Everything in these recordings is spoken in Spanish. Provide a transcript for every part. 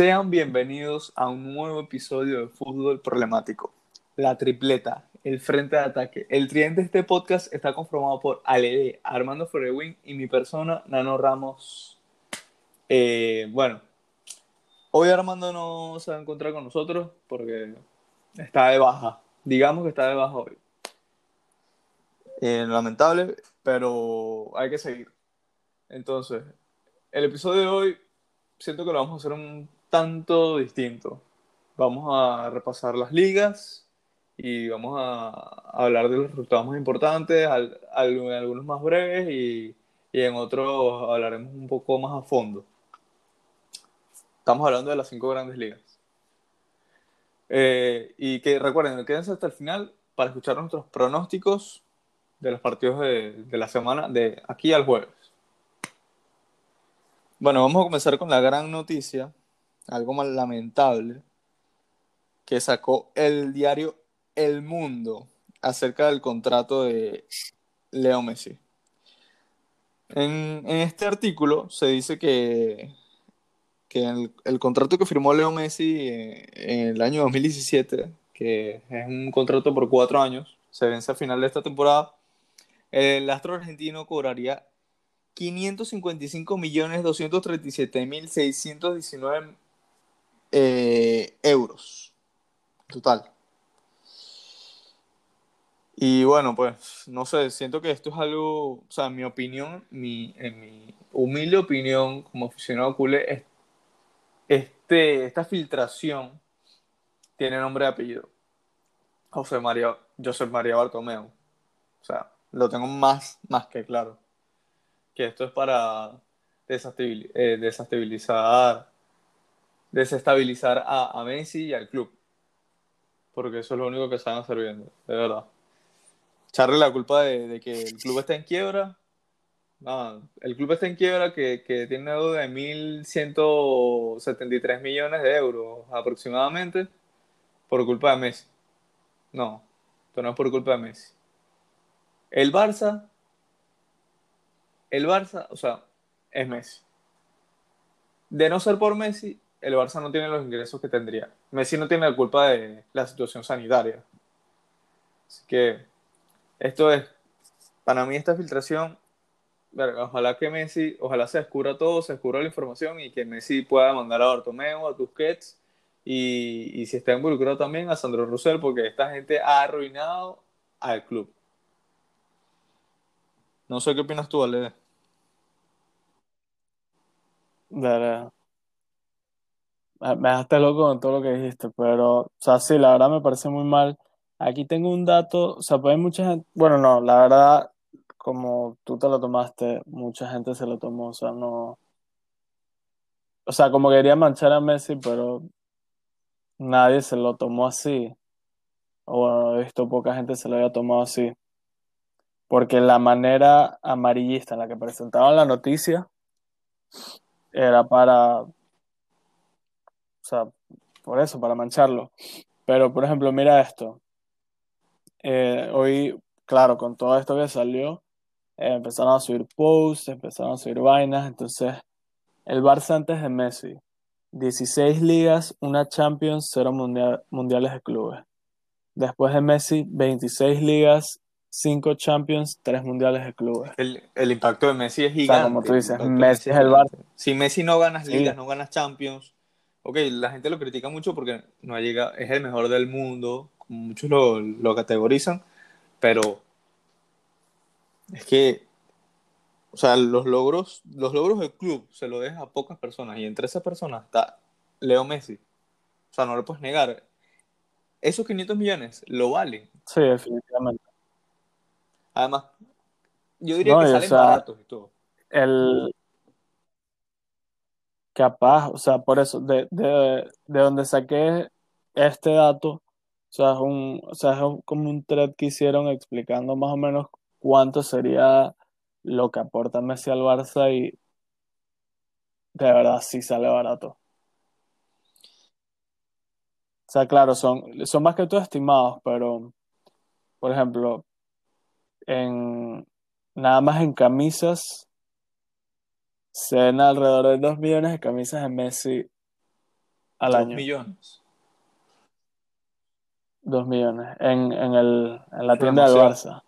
Sean bienvenidos a un nuevo episodio de Fútbol Problemático. La tripleta, el frente de ataque. El tridente de este podcast está conformado por Ale, Armando Forewin y mi persona, Nano Ramos. Eh, bueno, hoy Armando no se va a encontrar con nosotros porque está de baja. Digamos que está de baja hoy. Eh, lamentable, pero hay que seguir. Entonces, el episodio de hoy siento que lo vamos a hacer un tanto distinto. Vamos a repasar las ligas y vamos a hablar de los resultados más importantes, algunos más breves y, en otros hablaremos un poco más a fondo. Estamos hablando de las cinco grandes ligas. Eh, y que recuerden, quédense hasta el final para escuchar nuestros pronósticos de los partidos de, de la semana de aquí al jueves. Bueno, vamos a comenzar con la gran noticia, algo más lamentable, que sacó el diario El Mundo acerca del contrato de Leo Messi. En, este artículo se dice que, que el, contrato que firmó Leo Messi en, en el año 2017, que es un contrato por cuatro años, se vence a final de esta temporada, el astro argentino cobraría 555.237.619 eh, euros total. Y bueno, pues no sé, siento que esto es algo, o sea, en mi opinión, mi, en mi humilde opinión como aficionado culé, este, esta filtración tiene nombre y apellido. José María, José María Bartomeu. O sea, lo tengo más, más que claro que esto es para eh, desestabilizar, desestabilizar a, Messi y al club. Porque eso es lo único que están hacer de verdad. Echarle la culpa de, que el club está en quiebra. el club está en quiebra que, que tiene deuda de 1.173 millones de euros aproximadamente por culpa de Messi. No, esto no es por culpa de Messi. El Barça el Barça, o sea, es Messi. De no ser por Messi, el Barça no tiene los ingresos que tendría. Messi no tiene la culpa de la situación sanitaria. Así que esto es, para mí esta filtración, ojalá que Messi, ojalá se descubra todo, se descubra la información y que Messi pueda mandar a Bartomeu, a Tusquets y, y si está involucrado también a Sandro Russell porque esta gente ha arruinado al club. No sé qué opinas tú, Ale. Dale. Me dejaste loco con todo lo que dijiste, pero, o sea, sí, la verdad me parece muy mal. Aquí tengo un dato, o sea, pues hay mucha gente, bueno, no, la verdad, como tú te lo tomaste, mucha gente se lo tomó, o sea, no, o sea, como quería manchar a Messi, pero nadie se lo tomó así, o bueno, he visto poca gente se lo haya tomado así, porque la manera amarillista en la que presentaban la noticia, era para, sea, por eso, para mancharlo. Pero, por ejemplo, mira esto. Eh, hoy, claro, con todo esto que salió, eh, empezaron a subir posts, empezaron a subir vainas. Entonces, el Barça antes de Messi, 16 ligas, una Champions, 0 mundiales de clubes. Después de Messi, 26 ligas, cinco Champions, tres mundiales de clubes. El, el impacto de Messi es gigante. como tú dices, Messi, es el Barça. Si Messi no ganas ligas, no ganas Champions, ok, la gente lo critica mucho porque no llega, es el mejor del mundo, muchos lo, lo categorizan, pero es que, o sea, los logros, los logros del club se lo deja a pocas personas y entre esas personas está Leo Messi. O sea, no lo puedes negar. Esos 500 millones lo valen. Sí, definitivamente. Además, yo diría que salen baratos y todo. El capaz, o sea, por eso, de, de, de donde saqué este dato, o sea, es, un, o sea, es como un thread que hicieron explicando más o menos cuánto sería lo que aporta Messi al Barça y de verdad sí sale barato. O sea, claro, son, son más que todo estimados, pero, por ejemplo, en nada más en camisas se ven alrededor de 2 millones de camisas de Messi al año. millones. Dos millones. En, en, el, en la tienda del demasiado. Barça.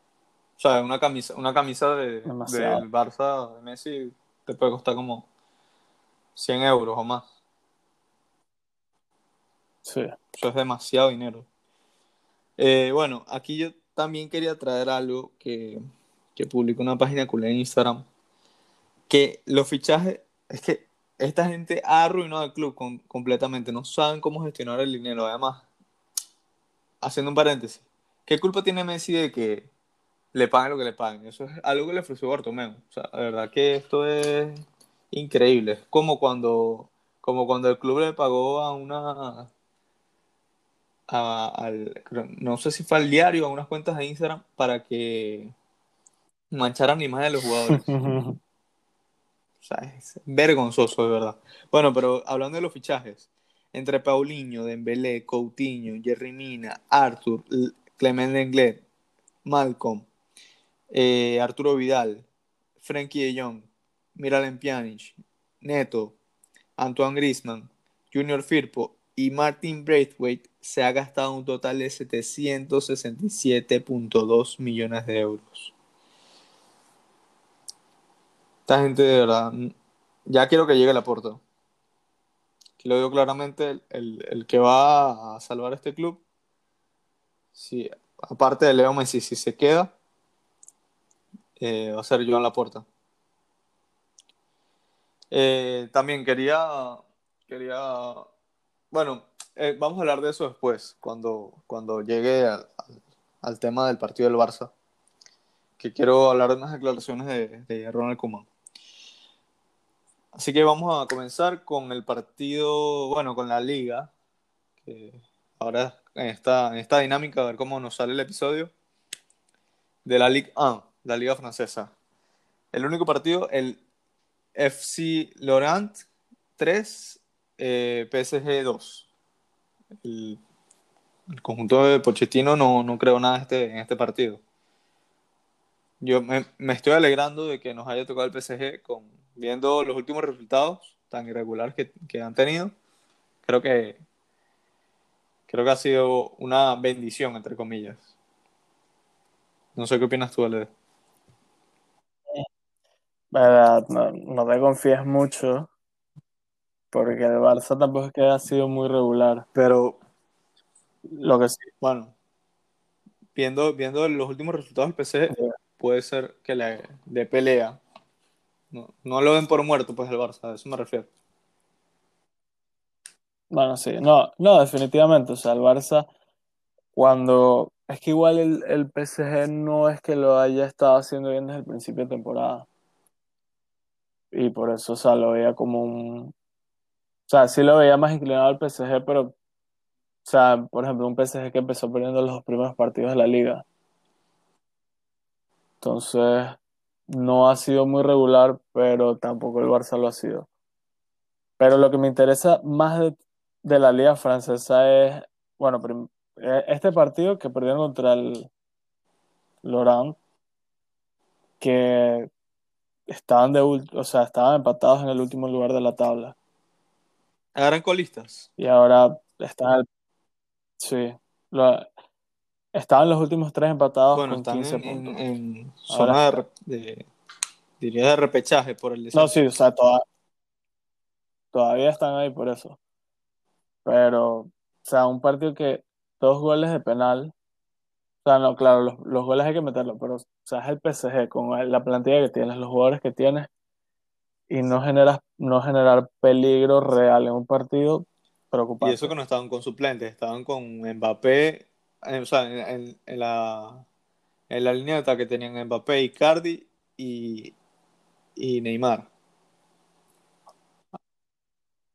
O sea, una camisa, una camisa de, del Barça de Messi te puede costar como 100 euros o más. Sí. Eso es demasiado dinero. Eh, bueno, aquí yo también quería traer algo que, que publicó una página culé en Instagram. Que los fichajes, es que esta gente ha arruinado el club completamente. No saben cómo gestionar el dinero. Además, haciendo un paréntesis, ¿qué culpa tiene Messi de que le paguen lo que le paguen? Eso es algo que le ofreció Bartomeu. O la verdad que esto es increíble. Es como cuando, como cuando el club le pagó a una a- al, no sé si fue al diario a unas cuentas de Instagram para que mancharan la imagen de los jugadores. O sea, es vergonzoso, de verdad. Bueno, pero hablando de los fichajes, entre Paulinho, Dembélé, Coutinho, Jerry Mina, Arthur, Clement Lenglet, Malcolm, eh, Arturo Vidal, Frenkie de Jong, Miralem Pjanic, Neto, Antoine Griezmann, Junior Firpo y Martin Braithwaite se ha gastado un total de 767.2 millones de euros. Esta gente de verdad, ya quiero que llegue la puerta. Aquí lo digo claramente, el, el- que va a salvar este club, si, aparte de Leo Messi, si se queda, eh, va a ser Joan Laporta. Eh, también quería, quería, bueno, eh, vamos a hablar de eso después, cuando, cuando llegue al, al- al tema del partido del Barça, que quiero hablar de unas declaraciones de, de Ronald Koeman. Así que vamos a comenzar con el partido, bueno, con la liga, que ahora en esta, en esta dinámica, a ver cómo nos sale el episodio, de la Ligue 1, la liga francesa. El único partido, el FC Lorient 3, eh, PSG 2. El, el conjunto de Pochettino no, no creo nada este, en este partido. Yo me, me estoy alegrando de que nos haya tocado el PSG con, viendo los últimos resultados tan irregulares que, que han tenido. Creo que, creo que ha sido una bendición, entre comillas. No sé qué opinas tú, Ale. Verdad, no, no te confíes mucho, porque el Barça tampoco es que ha sido muy regular. Pero Lo que sí, bueno, viendo, viendo los últimos resultados del PSG, puede ser que le dé pelea. No, lo den por muerto, pues el Barça, a eso me refiero. bueno, sí, no, no, definitivamente, o sea, el Barça, cuando, es que igual el, el PSG no es que lo haya estado haciendo bien desde el principio de temporada, y por eso, o sea, lo veía como un, o sea, sí lo veía más inclinado al PSG, pero, o sea, por ejemplo, un PSG que empezó perdiendo los primeros partidos de la liga. Entonces, no ha sido muy regular, pero tampoco el Barça lo ha sido. Pero lo que me interesa más de, de la liga francesa es, bueno, eh, este partido que perdieron contra el Lorient, que estaban de o sea, estaban empatados en el último lugar de la tabla. Agarran colistas. Y ahora están, sí, lo- estaban los últimos tres empatados Bueno, con están 15 en, en- puntos. en Ahora- zona de- diría de repechaje por el No, descenso. sí, o sea, toda- todavía están ahí por eso. Pero, o sea, un partido que dos goles de penal. O sea, no, claro, los, los goles hay que meterlos, pero, o sea, es el PSG con la plantilla que tienes, los jugadores que tienes, y no generas, no generar peligro real en un partido, Y preocupante. eso que no estaban con suplentes, estaban con Mbappé, eh, o sea, en, en- en la, en la línea de ataque tenían Mbappé, Icardi y, y Neymar.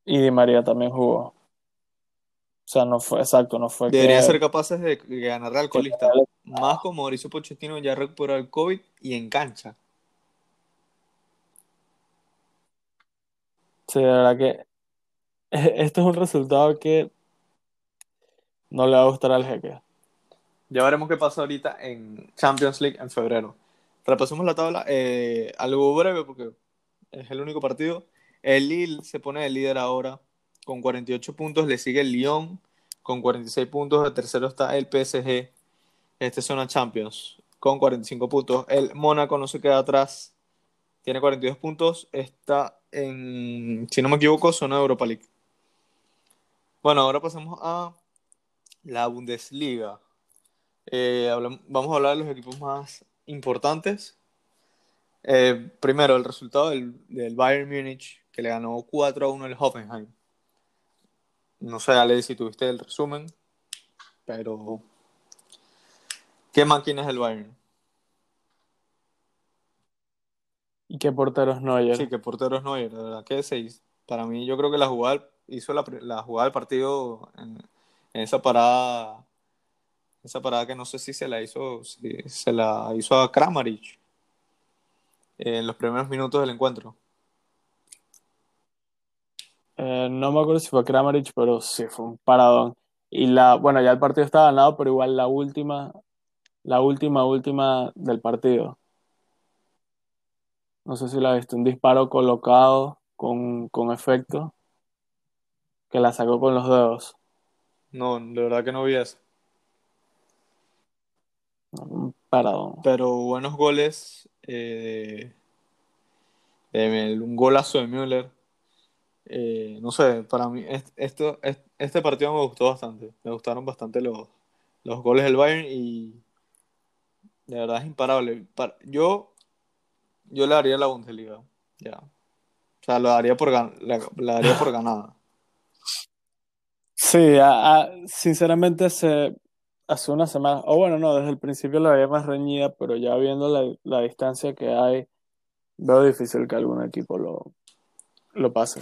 Y Di María también jugó. O sea, no fue, exacto, no fue Deberían que, ser capaces de, ganarle al colista, más como Mauricio Pochettino ya recuperó el COVID y en cancha. Sí, de verdad que esto es un resultado que no le va a gustar al jeque. Ya veremos qué pasa ahorita en Champions League en febrero. Repasemos la tabla, eh, algo breve porque es el único partido. El Lille se pone de líder ahora con 48 puntos. Le sigue el Lyon con 46 puntos. De tercero está el PSG. Este es zona Champions con 45 puntos. El Mónaco no se queda atrás. Tiene 42 puntos. Está en, si no me equivoco, zona Europa League. Bueno, ahora pasamos a la Bundesliga. Eh, vamos a hablar de los equipos más importantes. Eh, primero, el resultado del, del, Bayern Múnich, que le ganó 4 a 1 al Hoffenheim. No sé, Ale, si tuviste el resumen, pero ¿qué máquina es el Bayern? ¿Y qué portero es Neuer? Sí, qué portero es Neuer, de verdad que seis. Para mí, yo creo que la jugada hizo la, la jugada del partido en, en esa parada esa parada que no sé si se la hizo, si se la hizo a Kramaric en los primeros minutos del encuentro. Eh, no me acuerdo si fue Kramaric, pero sí, fue un paradón. Y la, bueno, ya el partido estaba ganado, pero igual la última, la última, última del partido. No sé si la viste, un disparo colocado con, con efecto que la sacó con los dedos. No, de verdad que no vi eso. Un. Pero buenos goles. Eh, un golazo de Müller. Eh, no sé, para mí esto, este partido me gustó bastante. Me gustaron bastante los, los goles del Bayern y de verdad es imparable. Yo, yo le daría la Bundesliga. Ya. O sea, lo daría por, la, daría por ganada. Sí, sinceramente se, hace una semana, o bueno, no, desde el principio la veía más reñida, pero ya viendo la, la distancia que hay, veo difícil que algún equipo lo, lo pase.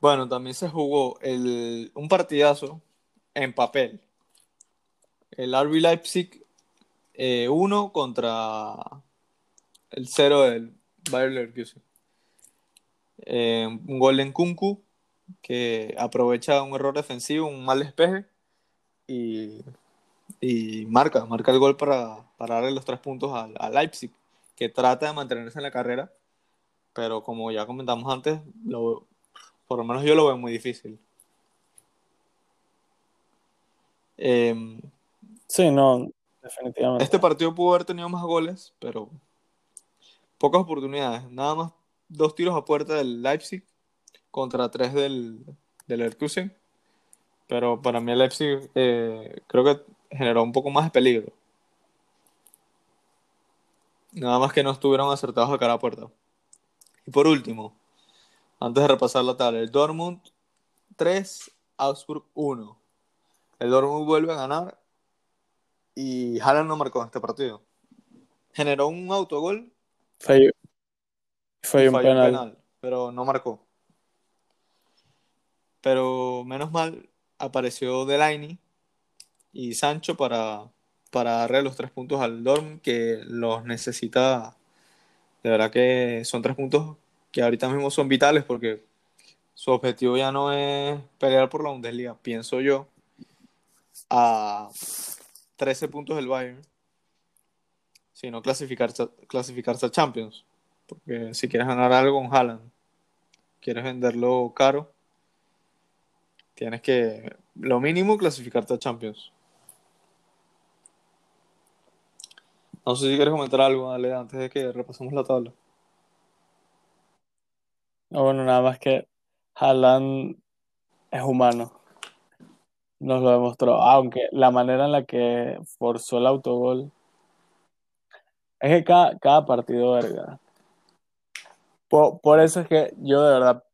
Bueno, también se jugó el, un partidazo en papel. El RB Leipzig 1 eh, contra el 0 del Bayer Leverkusen. Eh, un gol en Kunku que aprovecha un error defensivo, un mal despeje y y marca, marca el gol para, darle los tres puntos a, Leipzig, que trata de mantenerse en la carrera, pero como ya comentamos antes, lo, por lo menos yo lo veo muy difícil. Em, sí, no, definitivamente. Este partido pudo haber tenido más goles, pero pocas oportunidades. Nada más dos tiros a puerta del Leipzig contra tres del, del Leverkusen. Pero para mí el Leipzig eh, creo que generó un poco más de peligro. Nada más que no estuvieron acertados a cara a puerta. Y por último, antes de repasar la tabla, el Dortmund 3, Augsburg 1. El Dortmund vuelve a ganar y Haaland no marcó en este partido. Generó un autogol. Fue, fue un, penal. pero no marcó. Pero menos mal apareció Delaney y Sancho para, para darle los tres puntos al Dorm que los necesita. De verdad que son tres puntos que ahorita mismo son vitales porque su objetivo ya no es pelear por la Bundesliga, pienso yo, a 13 puntos del Bayern, sino clasificarse, clasificarse a Champions. Porque si quieres ganar algo con Haaland, quieres venderlo caro, tienes que, lo mínimo, clasificarte a Champions. No sé si quieres comentar algo, dale, antes de que repasemos la tabla. No, bueno, nada más que Haaland es humano. Nos lo demostró. Aunque la manera en la que forzó el autogol. Es que cada, partido, verga. Por, eso es que yo de verdad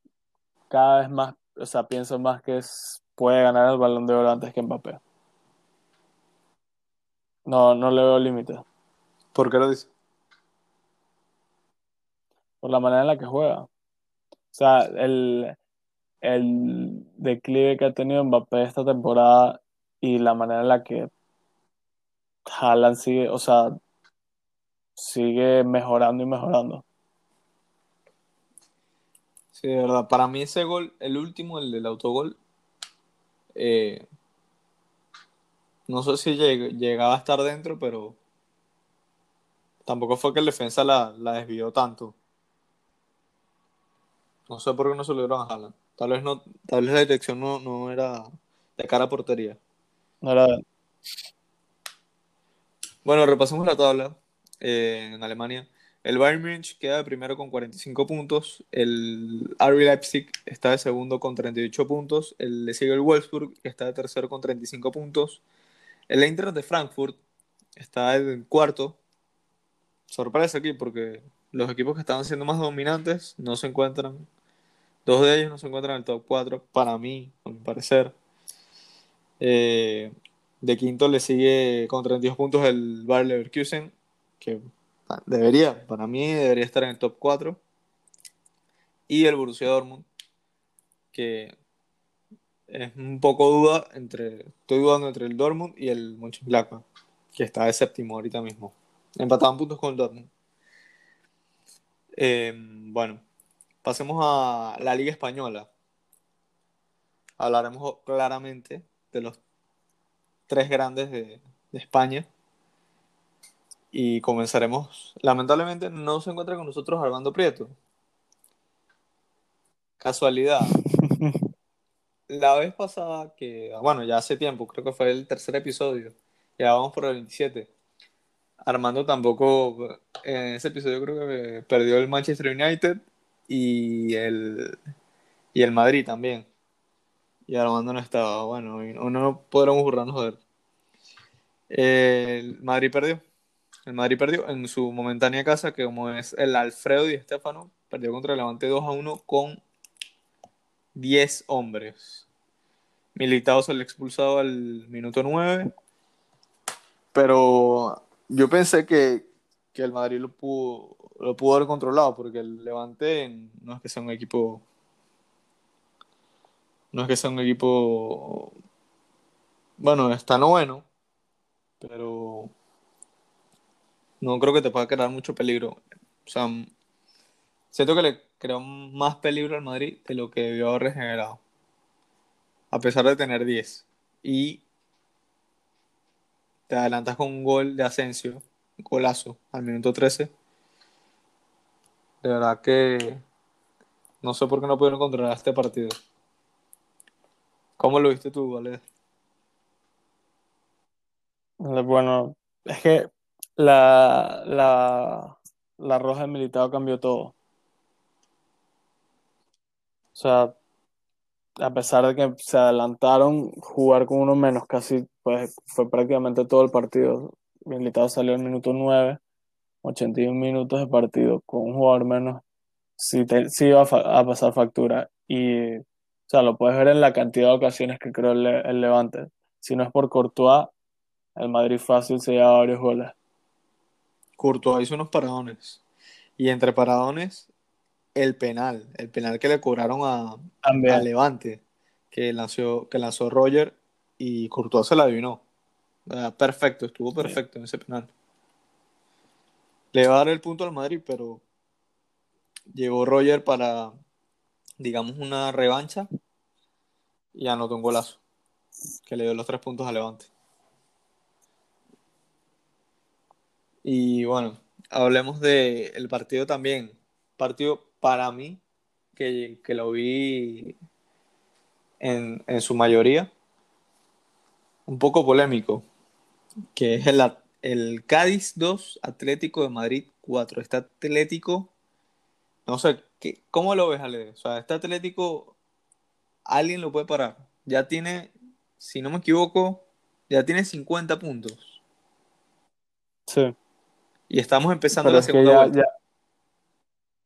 cada vez más, o sea, pienso más que es, puede ganar el balón de oro antes que Mbappé. No, no le veo límites. ¿Por qué lo dice? Por la manera en la que juega. O sea, el, declive que ha tenido Mbappé esta temporada y la manera en la que Haaland sigue, o sea, sigue mejorando y mejorando. Sí, de verdad. Para mí ese gol, el último, el del autogol, eh, no sé si llegaba a estar dentro, pero Tampoco fue que el defensa la, desvió tanto. No sé por qué no se lo dieron a Haaland. Tal vez no, tal vez la dirección no, no era de cara a portería. No era... Bueno, repasemos la tabla eh, en Alemania. El Bayern Munich queda de primero con 45 puntos. El RB Leipzig está de segundo con 38 puntos. El le sigue el Wolfsburg, que está de tercero con 35 puntos. El Eintracht de Frankfurt está en cuarto. Sorpresa aquí porque los equipos que estaban siendo más dominantes no se encuentran. Dos de ellos no se encuentran en el top 4, para mí, a mi parecer. Eh, de quinto le sigue con 32 puntos el Bayer Leverkusen, que debería, para mí debería estar en el top 4. Y el Borussia Dortmund, que es un poco duda entre, estoy dudando entre el Dortmund y el Mönchengladbach, que está de séptimo ahorita mismo. Empataban puntos con el Dortmund. Eh, bueno, pasemos a la Liga Española. Hablaremos claramente de los tres grandes de, de España. Y comenzaremos. Lamentablemente no se encuentra con nosotros Armando Prieto. Casualidad. La vez pasada, que bueno, ya hace tiempo, creo que fue el tercer episodio, ya vamos por el 27. Armando tampoco, en ese episodio creo que perdió el Manchester United y el, y el Madrid también. Y Armando no estaba, bueno, no podremos burlarnos de él. El Madrid perdió. El Madrid perdió en su momentánea casa, que como es el Alfredo y Estefano, perdió contra el Levante 2 a 1 con 10 hombres. Militado se le expulsado al minuto 9. Pero yo pensé que, que, el Madrid lo pudo, lo pudo haber controlado, porque el Levante no es que sea un equipo. No es que sea un equipo. Bueno, está bueno, pero no creo que te pueda crear mucho peligro. O sea, siento que le creó más peligro al Madrid de lo que debió haber regenerado. A pesar de tener 10. Y te adelantas con un gol de Asensio, un golazo, al minuto 13. De verdad que no sé por qué no pudieron controlar este partido. ¿Cómo lo viste tú, Valer? Bueno, es que la, la, la roja de militado cambió todo. O sea, a pesar de que se adelantaron, jugar con uno menos casi pues, fue prácticamente todo el partido. Militado salió en el minuto 9, 81 minutos de partido con un jugador menos. Sí, iba a, pasar factura. Y, o sea, lo puedes ver en la cantidad de ocasiones que creó el, el Levante. Si no es por Courtois, el Madrid fácil se lleva varios goles. Courtois hizo unos paradones. Y entre paradones, el penal. El penal que le cobraron a, Levante, que lanzó, que lanzó Roger y Courtois se la adivinó. Perfecto, estuvo perfecto en ese penal. Le va a dar el punto al Madrid, pero llegó Roger para, digamos, una revancha y anotó un golazo que le dio los tres puntos a Levante. Y bueno, hablemos del partido también. Partido para mí, que, lo vi en, su mayoría, un poco polémico, que es el, el Cádiz 2, Atlético de Madrid 4. Este Atlético, no sé, ¿qué, ¿cómo lo ves, Ale? O sea, este Atlético, alguien lo puede parar. Ya tiene, si no me equivoco, ya tiene 50 puntos. Sí. Y estamos empezando la segunda ya, vuelta.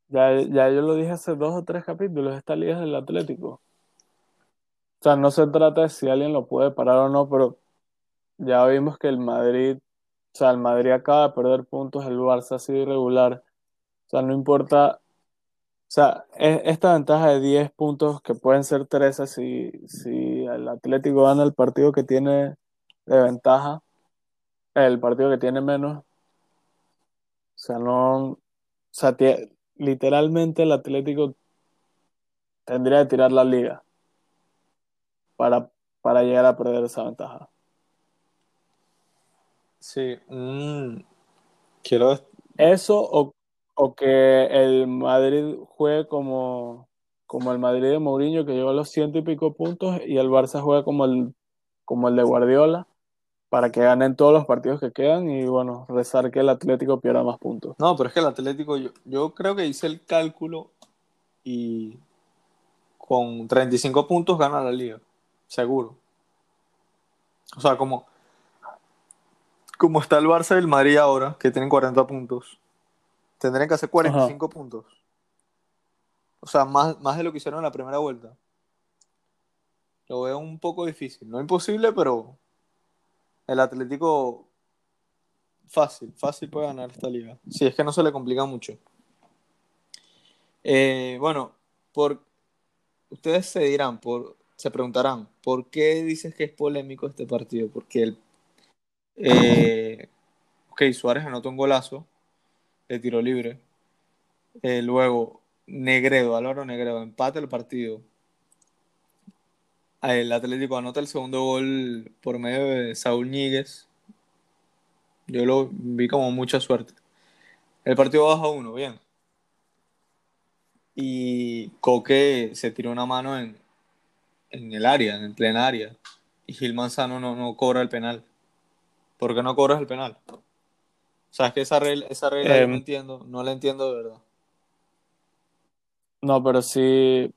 Ya, ya, yo lo dije hace dos o tres capítulos, esta liga es del Atlético. O sea, no se trata de si alguien lo puede parar o no, pero ya vimos que el Madrid, o sea, el Madrid acaba de perder puntos, el Barça ha sido irregular. O sea, no importa, o sea, esta ventaja de 10 puntos que pueden ser 13 si, si el Atlético gana el partido que tiene de ventaja, el partido que tiene menos, o sea, no. O sea, literalmente el Atlético tendría que tirar la liga para, para llegar a perder esa ventaja. Sí, quiero. Eso o, o, que el Madrid juegue como, como el Madrid de Mourinho que llegó a los ciento y pico puntos y el Barça juega como el, como el de Guardiola para que ganen todos los partidos que quedan y bueno, rezar que el Atlético pierda más puntos. No, pero es que el Atlético, yo, yo creo que hice el cálculo y con 35 puntos gana la liga, seguro. O sea, como, como está el Barça y el Madrid ahora, que tienen 40 puntos, tendrían que hacer 45 puntos. O sea, más, más de lo que hicieron en la primera vuelta. Lo veo un poco difícil. No imposible, pero el Atlético fácil, fácil puede ganar esta liga. Si es que no se le complica mucho. Eh, bueno, por, ustedes se dirán, por, se preguntarán, ¿por qué dices que es polémico este partido? Porque el, eh, ok, Suárez anotó un golazo de tiro libre. Eh, luego, Negredo, Álvaro Negredo, empate el partido. El Atlético anota el segundo gol por medio de Saúl Ñíguez. Yo lo vi como mucha suerte. El partido baja uno, bien. Y Coque se tiró una mano en, en el área, en plena área. Y Gil Manzano no, no cobra el penal. ¿Por qué no cobras el penal? O sea, es que esa regla, esa regla yo no Em. entiendo, no la entiendo de verdad. No, pero sí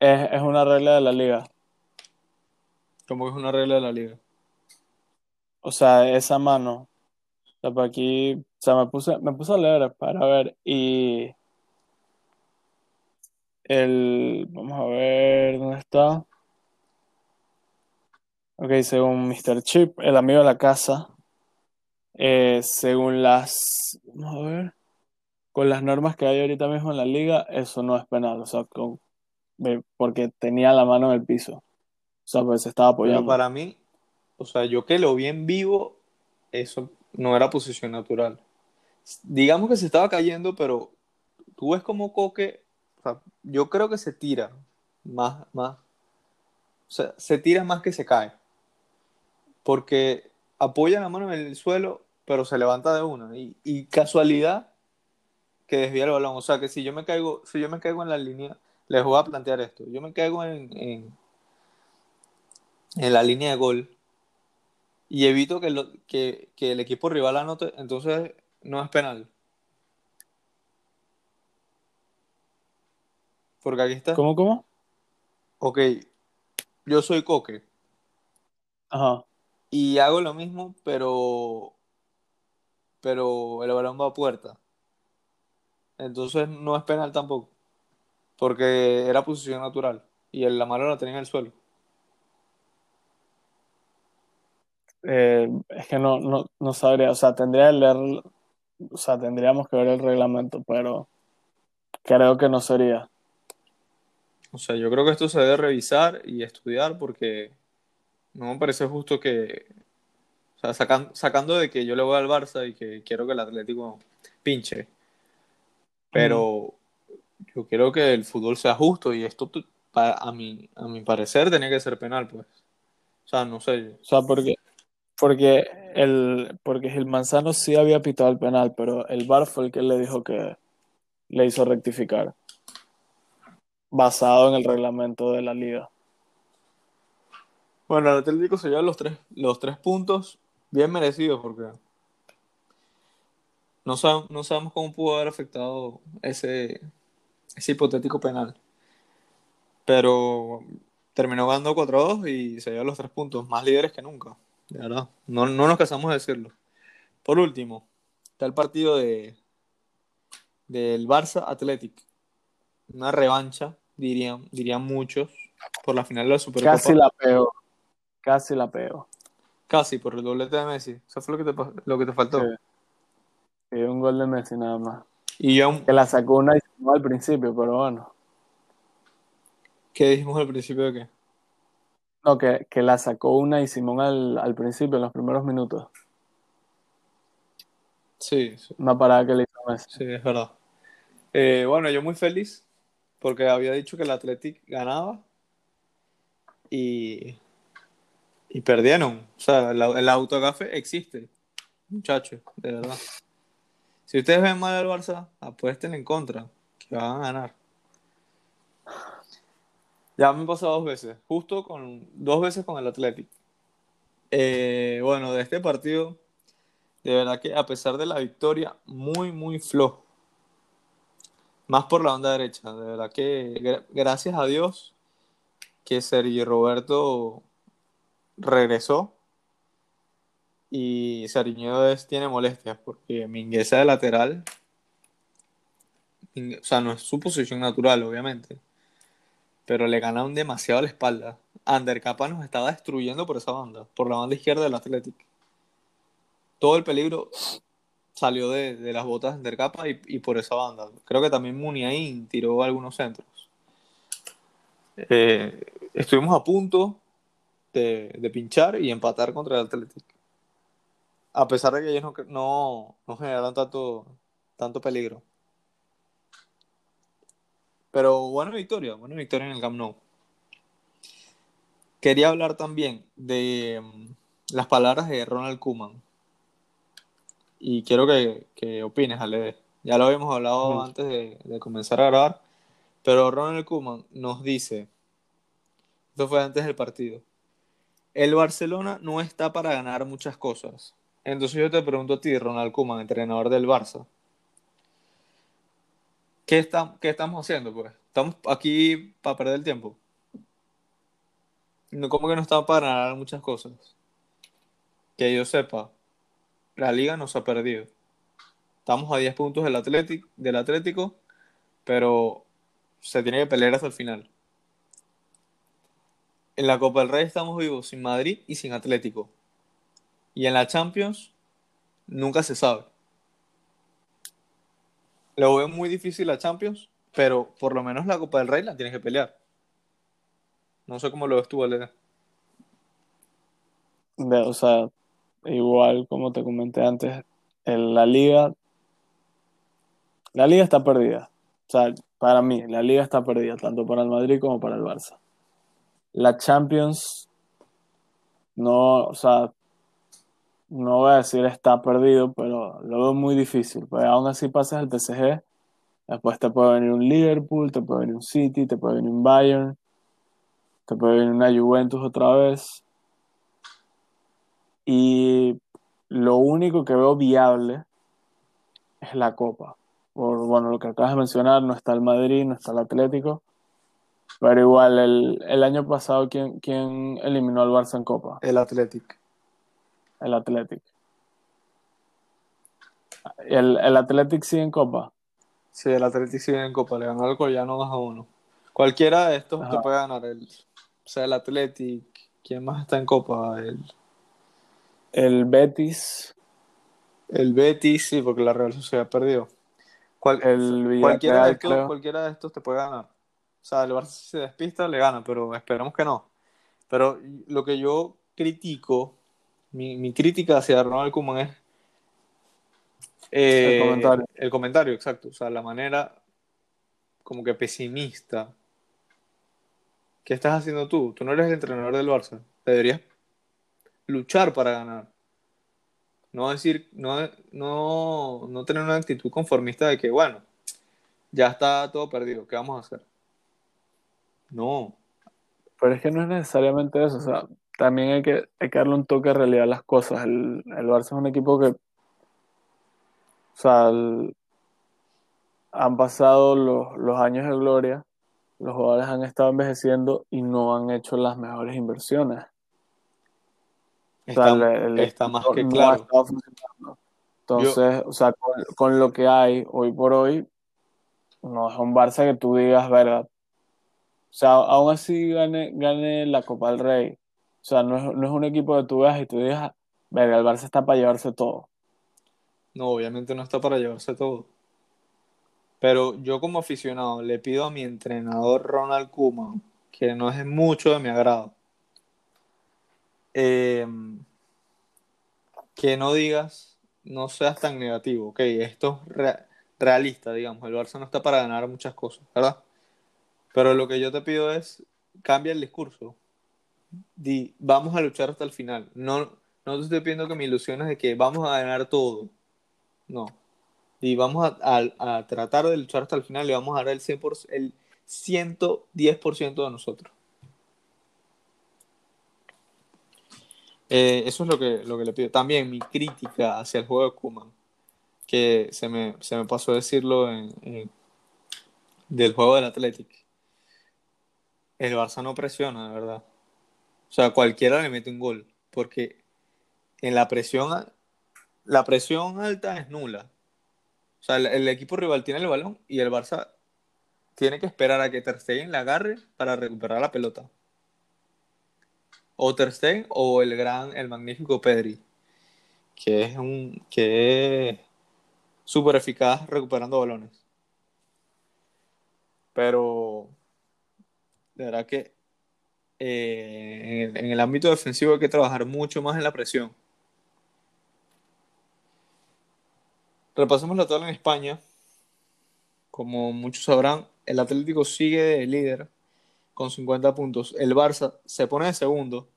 es, es una regla de la liga. Como que es una regla de la liga. O sea, esa mano. O sea, por aquí, o sea, me puse, me puse a leer para ver y el, vamos a ver dónde está. Ok, según Mr. Chip, el amigo de la casa, eh, según las, vamos a ver, con las normas que hay ahorita mismo en la liga, eso no es penal, o sea, con- porque tenía la mano en el piso, o sea, pues se estaba Pero apoyando. para mí, o sea, yo que lo vi en vivo, eso no era posición natural. Digamos que se estaba cayendo, pero tú ves como Coque, yo creo que se tira más, más, o sea, se tira más que se cae. Porque apoya la mano en el suelo, pero se levanta de una. Y, y casualidad que desvía el balón. O sea, que si yo me caigo, si yo me caigo en la línea, les voy a plantear esto. Yo me caigo en, en, en la línea de gol y evito que, lo- que, que el equipo rival anote, entonces no es penal. Porque aquí está. ¿Cómo, cómo? Ok, yo soy Coque Ajá. y hago lo mismo, pero, pero el balón va a puerta. Entonces no es penal tampoco, porque era posición natural y el- la mano la tenía en el suelo. Eh, es que no, no, no sabría, o sea, tendría que leer, o sea, tendríamos que ver el reglamento, pero creo que no sería. O sea, yo creo que esto se debe revisar y estudiar porque no me parece justo que, o sea, sacan- sacando de que yo le voy al Barça y que quiero que el Atlético pinche, pero yo quiero que el fútbol sea justo y esto a mi, a mi parecer tenía que ser penal, pues. O sea, no sé. O sea, porque, porque el, porque Gil Manzano sí había pitado el penal, pero el VAR fue el que le dijo que le hizo rectificar, basado en el reglamento de la liga. Bueno, el Atlético se lleva los tres, los tres puntos bien merecidos porque no, sab- no sabemos cómo pudo haber afectado ese, ese hipotético penal. Pero terminó ganando 4-2 y se lleva los tres puntos, más líderes que nunca, de verdad. No, no nos cansamos de decirlo. Por último, está el partido de del Barça Athletic. Una revancha, dirían, dirían muchos, por la final de la Supercopa. Casi la pegó, casi la pegó. Casi, por el doblete de Messi. Eso fue lo que te, lo que te faltó. Sí. Sí, un gol de Messi nada más. Y yo, Que la sacó una y no al principio, pero bueno. ¿qué dijimos al principio de qué? No, que, que la sacó una y Simón al, al principio, en los primeros minutos. Sí, sí, Una parada que le hizo Messi. sí, es verdad. Eh, bueno, yo muy feliz porque había dicho que el Athletic ganaba y, y perdieron. O sea, el, autogafe existe, muchachos, de verdad. Si ustedes ven mal al Barça, apuesten en contra, que van a ganar. Ya me han pasado dos veces, justo con dos veces con el Athletic. Eh, bueno, de este partido, de verdad que a pesar de la victoria, muy, muy flojo. Más por la banda derecha, de verdad que gracias a Dios que Sergio Roberto regresó y Sariñedo tiene molestias porque Mingueza de lateral, o sea, no es su posición natural, obviamente, pero le ganaron demasiado la espalda. Andercapa nos estaba destruyendo por esa banda, por la banda izquierda del Athletic. Todo el peligro salió de, las botas de Andercapa y, y, por esa banda. Creo que también Muniain tiró algunos centros. Eh, estuvimos a punto de, pinchar y empatar contra el Athletic. A pesar de que ellos no, no, no generaron tanto, tanto peligro. Pero buena victoria, buena victoria en el Camp Nou. Quería hablar también de mm, las palabras de Ronald Kuman. Y quiero que, que opines, Ale. Ya lo habíamos hablado antes de, comenzar a grabar. Pero Ronald Kuman nos dice, esto fue antes del partido, el Barcelona no está para ganar muchas cosas. Entonces yo te pregunto a ti, Ronald Kuman, entrenador del Barça, ¿Qué, está, ¿Qué estamos haciendo, pues? ¿Estamos aquí para perder el tiempo? No, ¿Cómo que no estamos para ganar muchas cosas? Que yo sepa, la liga nos ha perdido. Estamos a 10 puntos del, Atlético, pero se tiene que pelear hasta el final. En la Copa del Rey estamos vivos sin Madrid y sin Atlético. Y en la Champions nunca se sabe. Lo veo muy difícil la Champions, pero por lo menos la Copa del Rey la tienes que pelear. No sé cómo lo ves tú, Valera. O sea, igual como te comenté antes, en la liga, la liga está perdida. O sea, para mí, la liga está perdida, tanto para el Madrid como para el Barça. La Champions, no, o sea, no voy a decir está perdido, pero lo veo muy difícil. Pues aún así pasas el TCG, después te puede venir un Liverpool, te puede venir un City, te puede venir un Bayern, te puede venir una Juventus otra vez. Y lo único que veo viable es la Copa. Por bueno, lo que acabas de mencionar, no está el Madrid, no está el Atlético. Pero igual, el, el año pasado, ¿quién, ¿quién eliminó al Barça en Copa? El Atlético el Athletic. ¿El, el Athletic sigue en Copa? Sí, el Athletic sigue en Copa, le ganó al Collano 2 a 1. Cualquiera de estos te puede ganar. El, o sea, el Athletic, ¿quién más está en Copa? El, el Betis. El Betis, sí, porque la Real Sociedad perdió. Cual, el cualquiera, de estos, cualquiera de estos te puede ganar. O sea, el Barça si se despista, le gana, pero esperamos que no. Pero lo que yo critico mi, crítica hacia Ronald Koeman es el, eh, comentario. el comentario, exacto. O sea, la manera como que pesimista. ¿Qué estás haciendo tú? Tú no eres el entrenador del Barça. Deberías luchar para ganar. No decir, no, no, no tener una actitud conformista de que, bueno, ya está todo perdido, ¿qué vamos a hacer? No. Pero es que no es necesariamente eso. O sea, también hay que, darle un toque de realidad a las cosas. El, el Barça es un equipo que, o sea, han pasado los, años de gloria, los jugadores han estado envejeciendo y no han hecho las mejores inversiones. Está, más que claro. Entonces, o sea, con, lo que hay hoy por hoy, no es un Barça que tú digas, ¿verdad? O sea, aún así gane, gane la Copa del Rey, o sea, no es, un equipo de tu veas y tú digas, verga, el Barça está para llevarse todo. No, obviamente no está para llevarse todo. Pero yo como aficionado le pido a mi entrenador Ronald Koeman, que no es mucho de mi agrado, em, que no digas, no seas tan negativo, ok, esto es realista, digamos, el Barça no está para ganar muchas cosas, ¿verdad? Pero lo que yo te pido es, cambia el discurso, di, vamos a luchar hasta el final. No, no te estoy pidiendo que me ilusiones de que vamos a ganar todo. No. y vamos a, tratar de luchar hasta el final y vamos a dar el, 100%, el 110% de nosotros. Eh, eso es lo que, lo que le pido. También mi crítica hacia el juego de Kuman, que se me, se me pasó decirlo del juego del Athletic. El Barça no presiona, de verdad. O sea, cualquiera le mete un gol, porque en la presión, la presión alta es nula. O sea, el, equipo rival tiene el balón y el Barça tiene que esperar a que Ter Stegen la agarre para recuperar la pelota. O Ter o el gran, el magnífico Pedri, que es un que es súper eficaz recuperando balones. Pero de verdad que eh, en el ámbito defensivo hay que trabajar mucho más en la presión. Repasemos la tabla en España. Como muchos sabrán, el Atlético sigue de líder con 50 puntos. El Barça se pone de segundo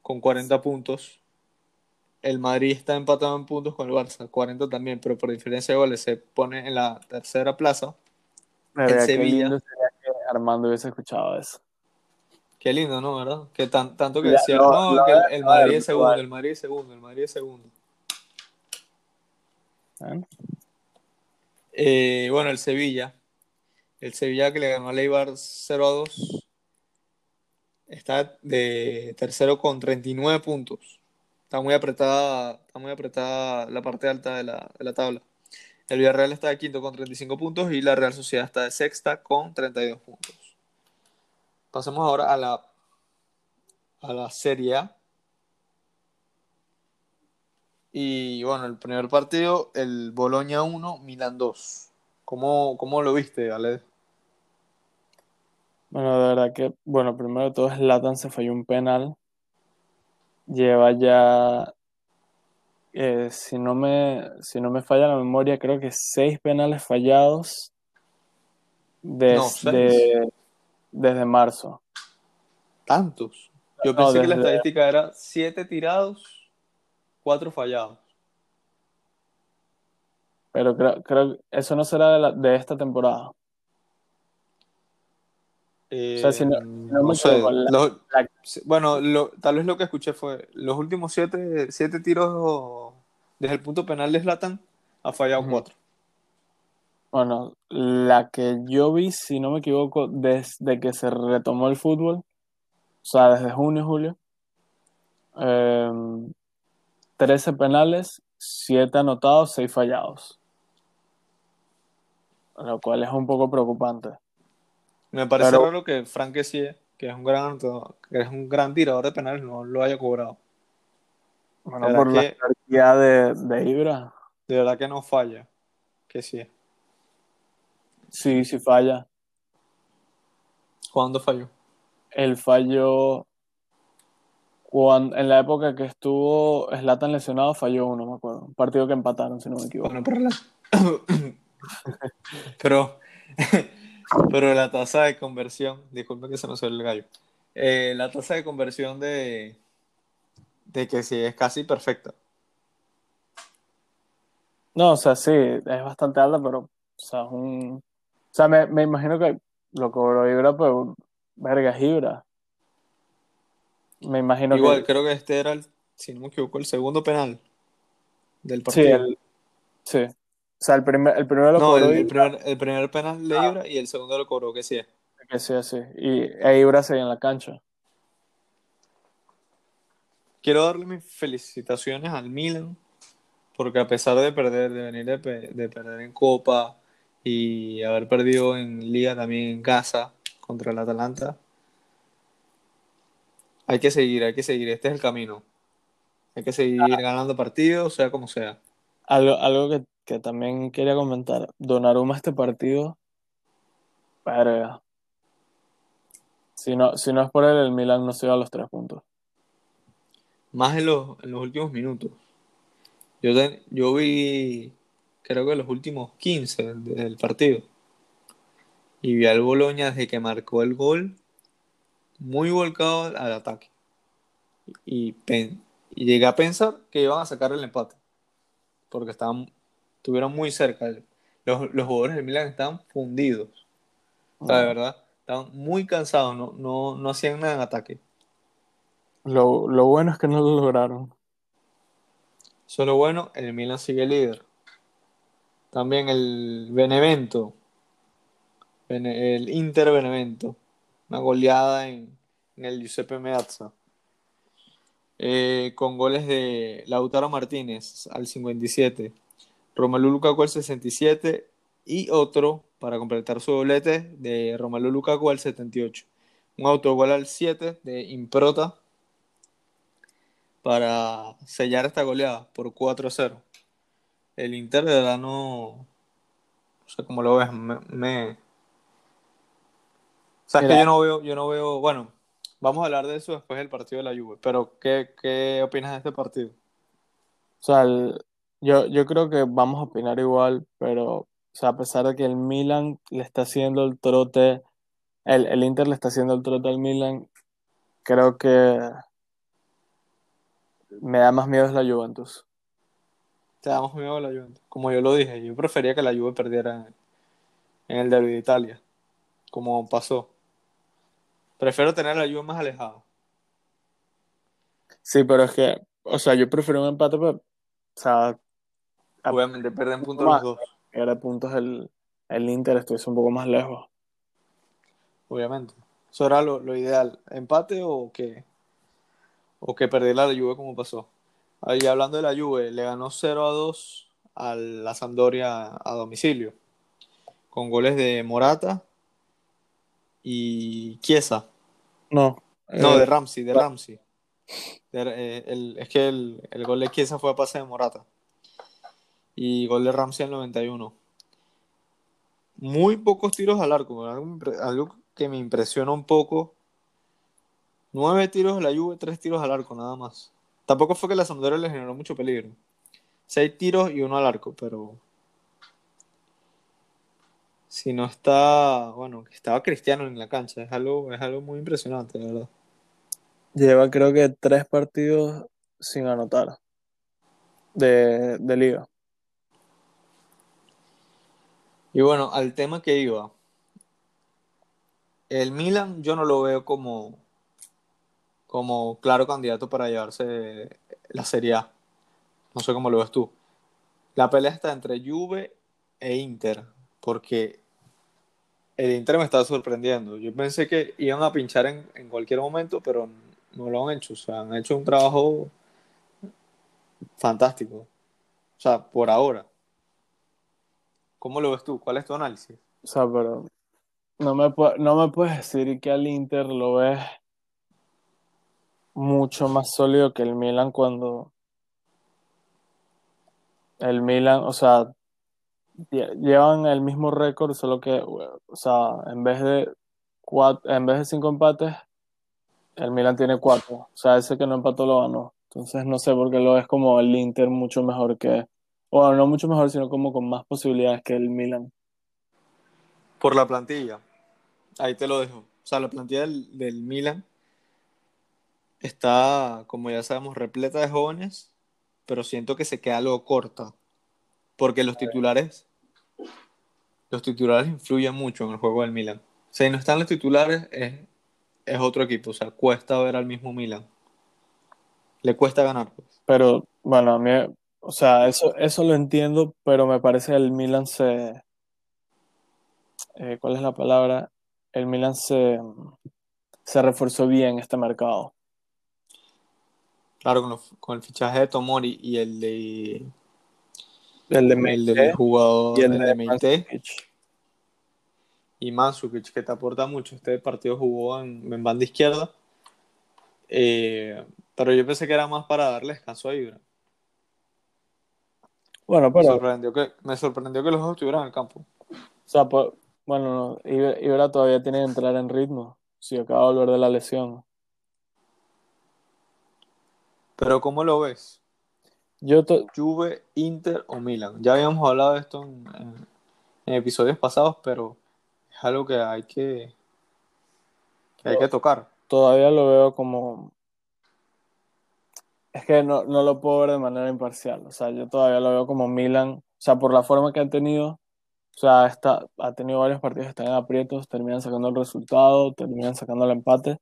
con 40 puntos. El Madrid está empatado en puntos con el Barça, 40 también, pero por diferencia de goles se pone en la tercera plaza. el Sevilla. Lindo sería que Armando hubiese escuchado eso. Qué lindo, ¿no? ¿Verdad? Que tanto que decía, no, que el Madrid es segundo, el Madrid es segundo, el Madrid es segundo. Eh, bueno, el Sevilla. El Sevilla que le ganó a Leibar 0 a 2. Está de tercero con 39 puntos. Está muy apretada, está muy apretada la parte alta de la, de la tabla. El Villarreal está de quinto con 35 puntos y la Real Sociedad está de sexta con 32 puntos. Pasemos ahora a la, a la Serie A. Y bueno, el primer partido, el Boloña 1, Milan 2. ¿Cómo, cómo lo viste, Ale? Bueno, de verdad que, bueno, primero de todo, Latan se falló un penal. Lleva ya, eh, si, no me, si no me falla la memoria, creo que seis penales fallados desde, desde marzo. ¿Tantos? Yo pensé que la estadística era siete tirados cuatro fallados. Pero creo, creo que eso no será de, la, de esta temporada. Bueno, tal vez lo que escuché fue los últimos siete, siete tiros desde el punto penal de Zlatan ha fallado cuatro. Bueno, la que yo vi, si no me equivoco, desde que se retomó el fútbol, o sea, desde junio, julio, eh, 13 penales, 7 anotados, 6 fallados. Lo cual es un poco preocupante. Me parece raro que Frank que es un gran que es un gran tirador de penales, no lo haya cobrado. Bueno, por la jerarquía de, de Ibra. De verdad que no falla. Que sí. Sí, sí falla. ¿Cuándo falló? El fallo en la época que estuvo Slatan lesionado, falló uno, me acuerdo. Un partido que empataron, si no me equivoco. pero, pero la tasa de conversión, disculpe que se me suele el gallo. Eh, la tasa de conversión de, de que sí es casi perfecta. No, o sea, sí, es bastante alta, pero, o sea, un... O sea, me, me imagino que lo cobró Ibra, pero, verga, Ibra. Me imagino Igual, creo que este era, el, si no me equivoco, el segundo penal del partido. Sí, sí. O sea, el, primer, el primero lo no, cobró. El, el, primer, el primer penal de Ibra y el segundo lo cobró, que sí. Que sí, sí. Y e Ibra seguía en la cancha. Quiero darle mis felicitaciones al Milan, porque a pesar de perder, de venir de, de perder en Copa y haber perdido en Liga también en casa contra el Atalanta, hay que seguir, hay que seguir. Este es el camino. Hay que seguir ah. ganando partidos, sea como sea. Algo, algo que, también quería comentar. Donnarumma este partido. Verga. Si no, si no es por él, el Milan no se va los tres puntos. Más en los, últimos minutos. Yo, yo vi, creo que los últimos 15 del partido. Y vi al Boloña desde que marcó el gol muy volcado al ataque. Y, llegué a pensar que iban a sacar el empate. Porque estaban Estuvieron muy cerca. Los, los jugadores del Milan estaban fundidos. O sea, de verdad, estaban muy cansados, no, no, no hacían nada en ataque. Lo, lo bueno es que no lo lograron. Solo bueno, el Milan sigue líder. También el Benevento. Bene- el Inter Benevento. Una goleada en, en el Giuseppe Meazza. Eh, con goles de Lautaro Martínez al 57, Romelu Lukaku al 67 y otro para completar su doblete de Romelu Lukaku al 78. Un autogol al 7 de Improta para sellar esta goleada por 4-0. El Inter de verdad no. No sé cómo lo ves. Me. me- O sea, es que yo no veo, yo no veo. Bueno, vamos a hablar de eso después del partido de la Juve. Pero, ¿qué, qué opinas de este partido? O sea, el- yo, yo creo que vamos a opinar igual, pero o sea, a pesar de que el Milan le está haciendo el trote, el, el Inter le está haciendo el trote al Milan, creo que me da más miedo es la Juventus. Te damos miedo a la Juve. Como yo lo dije, yo prefería que la Juve perdiera en, el derby de Italia. Como pasó. Prefiero tener a la Juve más alejada. Sí, pero es que, o sea, yo prefiero un empate, pero, o sea, Obviamente pierden puntos los dos. era puntos el, el Inter estuviese un poco más lejos. Obviamente. Eso era lo, lo ideal. ¿Empate o que, o que perdiera la Juve como pasó? Ahí hablando de la Juve, le ganó 0 a 2 a la Sampdoria a domicilio. Con goles de Morata y Chiesa. No, No, eh, de Ramsey, de Ramsey. De- eh, el- es que el, el gol de Chiesa fue a pase de Morata. Y gol de Ramsey al 91. Muy pocos tiros al arco. Algo, que me impresiona un poco. Nueve tiros a la Juve, tres tiros al arco, nada más. Tampoco fue que la Sampdoria le generó mucho peligro. Seis tiros y uno al arco, pero... Si no está... Bueno, que estaba Cristiano en la cancha. Es algo, es algo muy impresionante, la verdad. lleva creo que tres partidos sin anotar de, de liga. Y bueno, al tema que iba. El Milan yo no lo veo como, como claro candidato para llevarse la Serie A. No sé cómo lo ves tú. La pelea está entre Juve e Inter, porque el Inter me está sorprendiendo. Yo pensé que iban a pinchar en, en cualquier momento, pero no lo han hecho. O sea, han hecho un trabajo fantástico. O sea, por ahora. ¿Cómo lo ves tú? ¿Cuál es tu análisis? O sea, pero no me, no me puedes decir que al Inter lo ves mucho más sólido que el Milan cuando el Milan, o sea, lle- llevan el mismo récord, solo que, o sea, en vez de en vez de cinco empates, el Milan tiene cuatro. O sea, ese que no empató lo ganó. Entonces no sé por qué lo ves como el Inter mucho mejor que, bueno, no mucho mejor, sino como con más posibilidades que el Milan. Por la plantilla. Ahí te lo dejo. O sea, la plantilla del, del Milan está, como ya sabemos, repleta de jóvenes, pero siento que se queda algo corta. Porque los titulares, los titulares influyen mucho en el juego del Milan. Si no están los titulares, es, es otro equipo. O sea, cuesta ver al mismo Milan. Le cuesta ganar, pues. Pero bueno, a mí, o sea, eso, eso lo entiendo, pero me parece que el Milan se, eh, ¿cuál es la palabra? El Milan se, se reforzó bien este mercado. Claro, con, el fichaje de Tomori y el de El de el Meite del jugador y el el de de Meite. Y Mandzukic, que te aporta mucho. Este partido jugó en, en banda izquierda. Eh, pero yo pensé que era más para darle descanso a Ibra. Bueno, Me pero, sorprendió que, me sorprendió que los dos estuvieran en el campo. o sea, pues, bueno, no, Ibra, Ibra todavía tiene que entrar en ritmo, si acaba de volver de la lesión. Pero ¿cómo lo ves? Yo, to- Juve, Inter o Milan. Ya habíamos hablado de esto en, en- en episodios pasados, pero es algo que hay que, que hay que tocar. todavía lo veo como... Es que no, no lo puedo ver de manera imparcial. O sea, yo todavía lo veo como Milan sea, por la forma que han tenido, o sea, está, ha tenido varios partidos que están en aprietos, terminan sacando el resultado, terminan sacando el empate.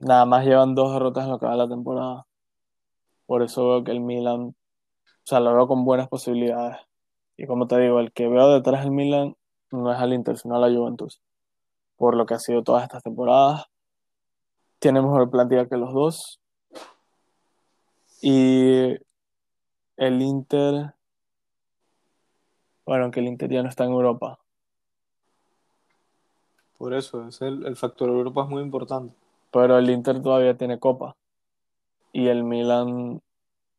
Nada más llevan dos derrotas en lo que va la temporada. Por eso veo que el Milan, o sea, lo veo con buenas posibilidades. Y como te digo, el que veo detrás del Milan no es al Inter, sino a la Juventus. Por lo que ha sido todas estas temporadas. Tiene mejor plantilla que los dos. Y el Inter, bueno, que el Inter ya no está en Europa. Por eso, es el, el factor Europa es muy importante. Pero el Inter todavía tiene Copa. Y el Milan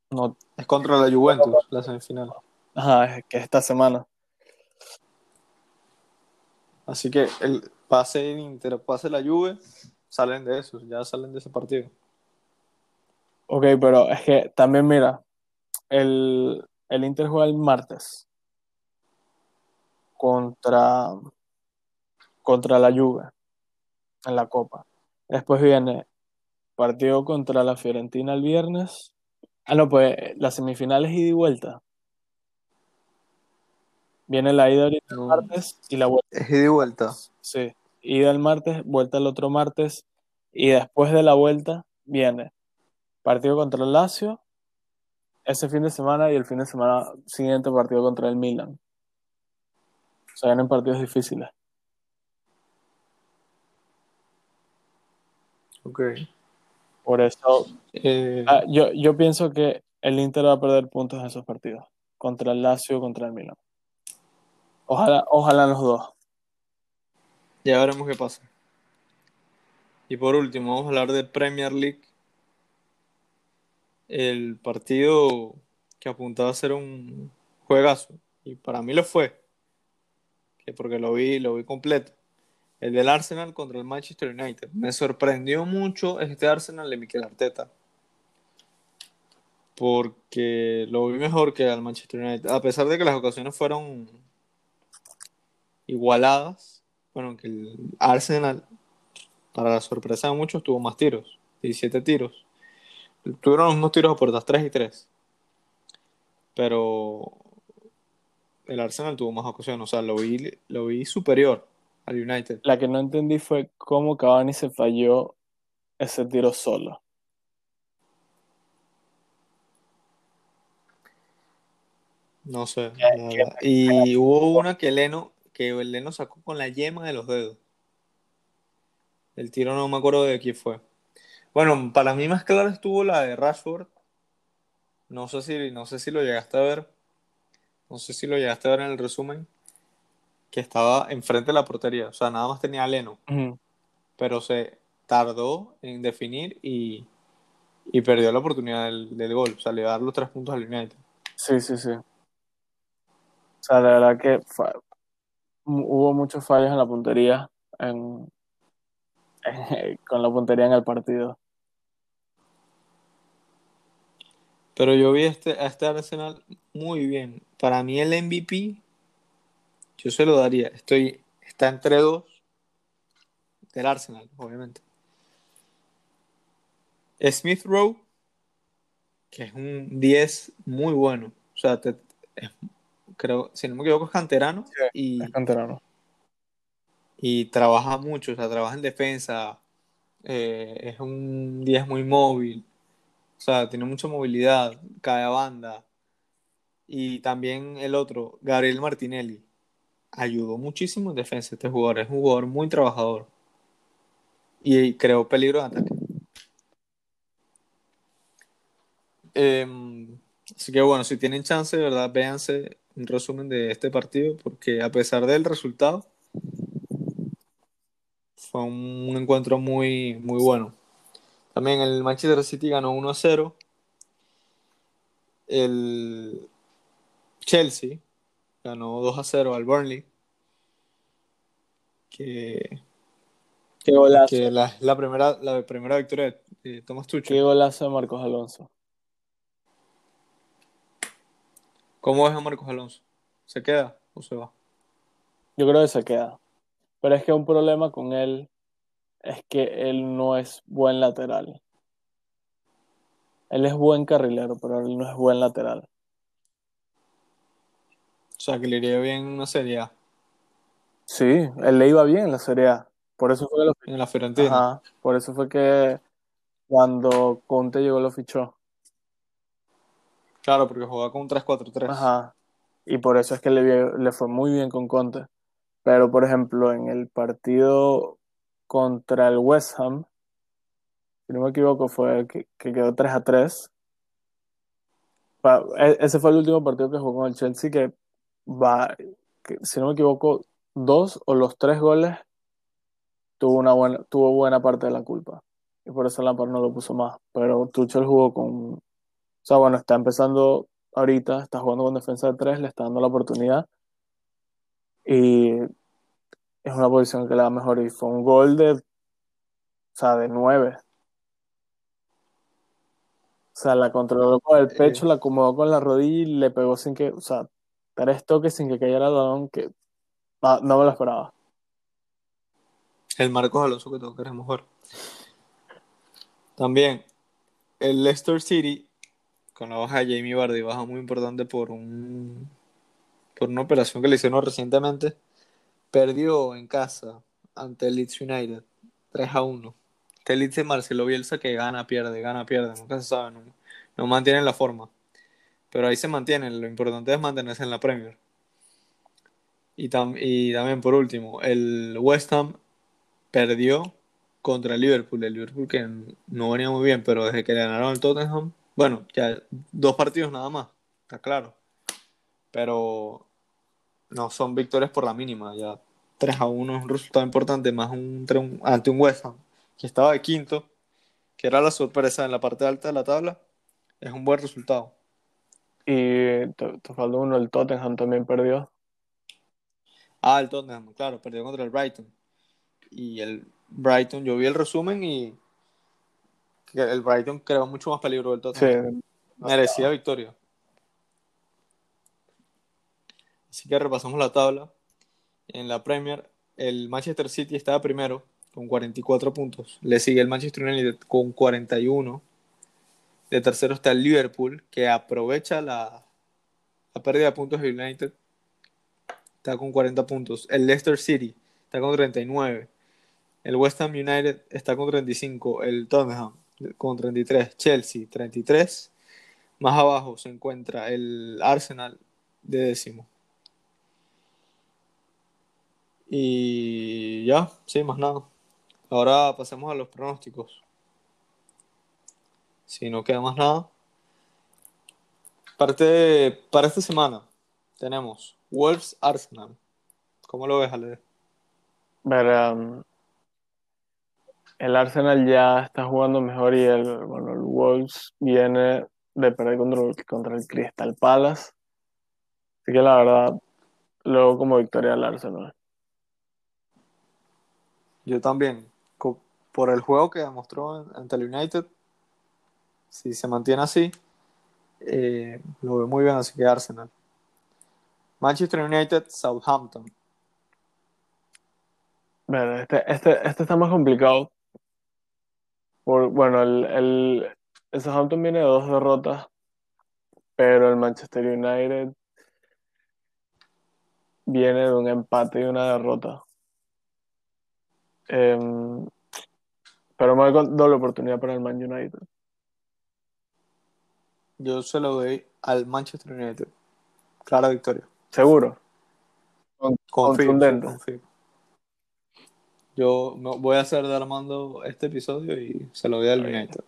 no. Es contra la Juventus, la semifinal. Ajá, es que esta semana. Así que el pase el Inter, pase la Juve, salen de eso, ya salen de ese partido. Ok, pero es que también mira, el, el Inter juega el martes contra, contra la Juve en la Copa. Después viene partido contra la Fiorentina el viernes. Ah, no, pues las semifinales ida y vuelta. Viene la ida ahorita el No. martes y la vuelta. Es ida y vuelta. Sí, ida el martes, vuelta el otro martes. Y después de la vuelta viene partido contra el Lazio ese fin de semana y el fin de semana siguiente partido contra el Milan. O sea, partidos difíciles. Ok. Por eso, Eh, ah, yo, yo pienso que el Inter va a perder puntos en esos partidos. Contra el Lazio, contra el Milan. Ojalá, ojalá los dos. ya veremos qué pasa. Y por último, vamos a hablar de Premier League. El partido que apuntaba a ser un juegazo. Y para mí lo fue. Que porque lo vi, lo vi completo. El del Arsenal contra el Manchester United. Me sorprendió mucho este Arsenal de Mikel Arteta. Porque lo vi mejor que al Manchester United. A pesar de que las ocasiones fueron igualadas. Bueno, que el Arsenal, para la sorpresa de muchos, tuvo más tiros. 17 tiros. Tuvieron mismos tiros a puertas 3 y 3. Pero el Arsenal tuvo más ocasiones. O sea, lo vi, lo vi superior al United. La que no entendí fue cómo Cavani se falló ese tiro solo. No sé. ¿Qué- la qué- verdad. Y hubo una que Leno, que el Leno sacó con la yema de los dedos. El tiro no me acuerdo de quién fue. Bueno, para mí más clara estuvo la de Rashford. No sé si, no sé si lo llegaste a ver. No sé si lo llegaste a ver en el resumen. Que estaba enfrente de la portería. O sea, nada más tenía a Leno. Pero se tardó en definir y, y perdió la oportunidad del, del gol. O sea, le a dar los tres puntos al United. Sí, sí, sí. O sea, la verdad que hubo muchos fallos en la puntería, en- con la puntería en el partido. Pero yo vi este, a este Arsenal muy bien. Para mí el MVP, yo se lo daría. Estoy, está entre dos del Arsenal, obviamente. Smith Rowe, que es un 10 muy bueno. O sea, te- es- creo, si no me equivoco, es canterano y, Es canterano. y trabaja mucho. O sea, trabaja en defensa. eh, es un 10 muy móvil. O sea, tiene mucha movilidad, cae a banda. Y también el otro, Gabriel Martinelli, ayudó muchísimo en defensa este jugador. Es un jugador muy trabajador. Y creó peligro de ataque. Em, así que bueno, si tienen chance, de verdad, véanse un resumen de este partido, porque a pesar del resultado, fue un encuentro muy, muy bueno. También el Manchester City ganó 1 a 0. El Chelsea ganó 2 a 0 al Burnley. Que, Qué golazo, que la, la primera, la primera victoria de, Thomas qué Tuchel. golazo de Marcos Alonso. ¿Cómo ves a Marcos Alonso? ¿Se queda o se va? Yo creo que se queda. Pero es que un problema con él es que él no es buen lateral. Él es buen carrilero, pero él no es buen lateral. sea, que le iría bien en una Serie A. Sí, él le iba bien en la Serie A. Por eso fue que lo En la Fiorentina. Ajá, por eso fue que cuando Conte llegó lo fichó. Claro, porque jugaba con un 3-4-3. Ajá. Y por eso es que le, le fue muy bien con Conte. Pero, por ejemplo, en el partido contra el West Ham, si no me equivoco, fue que, que quedó 3 a 3. Pa- e- Ese fue el último partido que jugó con el Chelsea que va, que, si no me equivoco, dos o los tres goles tuvo una buena, tuvo buena parte de la culpa. Y por eso Lampard no lo puso más. Pero Tuchel jugó con, o sea, bueno, está empezando ahorita, está jugando con defensa de tres, le está dando la oportunidad. Y es una posición que le da mejor. Y fue un gol de, o sea, de nueve. O sea, la controló con el pecho, la acomodó con la rodilla y le pegó sin que, o sea, tres toques sin que cayera el balón, que no, no me lo esperaba. El Marcos Alonso que todos queremos ver. También, el Leicester City, con la baja de Jamie Vardy, baja muy importante por un por una operación que le hicieron recientemente, perdió en casa ante el Leeds United 3 a 1. Este Leeds de Marcelo Bielsa que gana, pierde, gana, pierde, nunca se sabe, no, mantienen la forma. Pero ahí se mantienen, lo importante es mantenerse en la Premier. Y, y también por último, el West Ham perdió contra el Liverpool. El Liverpool que no venía muy bien, pero desde que le ganaron al Tottenham, bueno, ya dos partidos nada más, está claro. Pero no son victorias por la mínima, ya 3 a 1 es un resultado importante, más un, un- ante un West Ham que estaba de quinto, que era la sorpresa en la parte alta de la tabla, es un buen resultado. Y te, te faltó uno, el Tottenham también perdió. Ah, el Tottenham, claro, perdió contra el Brighton. Y el Brighton, yo vi el resumen y el Brighton creó mucho más peligro del Sí, Tottenham. Merecía victoria. Así que repasamos la tabla. En la Premier, el Manchester City está primero con 44 puntos. Le sigue el Manchester United con 41. De tercero está el Liverpool, que aprovecha la, la pérdida de puntos del United. Está con 40 puntos. El Leicester City está con 39. El West Ham United está con 35. El Tottenham con 33. Chelsea 33. Más abajo se encuentra el Arsenal de décimo. Y ya, sí, más nada. Ahora pasemos a los pronósticos. Si no queda más nada. Parte, para esta semana tenemos Wolves Arsenal. ¿Cómo lo ves, Ale? Um, el Arsenal ya está jugando mejor y el, bueno, el Wolves viene de perder contra, contra el Crystal Palace. Así que la verdad, luego como victoria al Arsenal. Yo también. Por el juego que demostró ante el United, si se mantiene así, eh, lo veo muy bien, así que Arsenal. Manchester United, Southampton. Ver, este, este, este está más complicado. Por, bueno, el, el Southampton viene de dos derrotas, pero el Manchester United viene de un empate y una derrota. Em, pero me voy doble oportunidad para el Man United. Yo se lo doy al Manchester United. Clara victoria. Seguro. Contundente. Yo me voy a hacer de Armando este episodio y se lo doy al. United.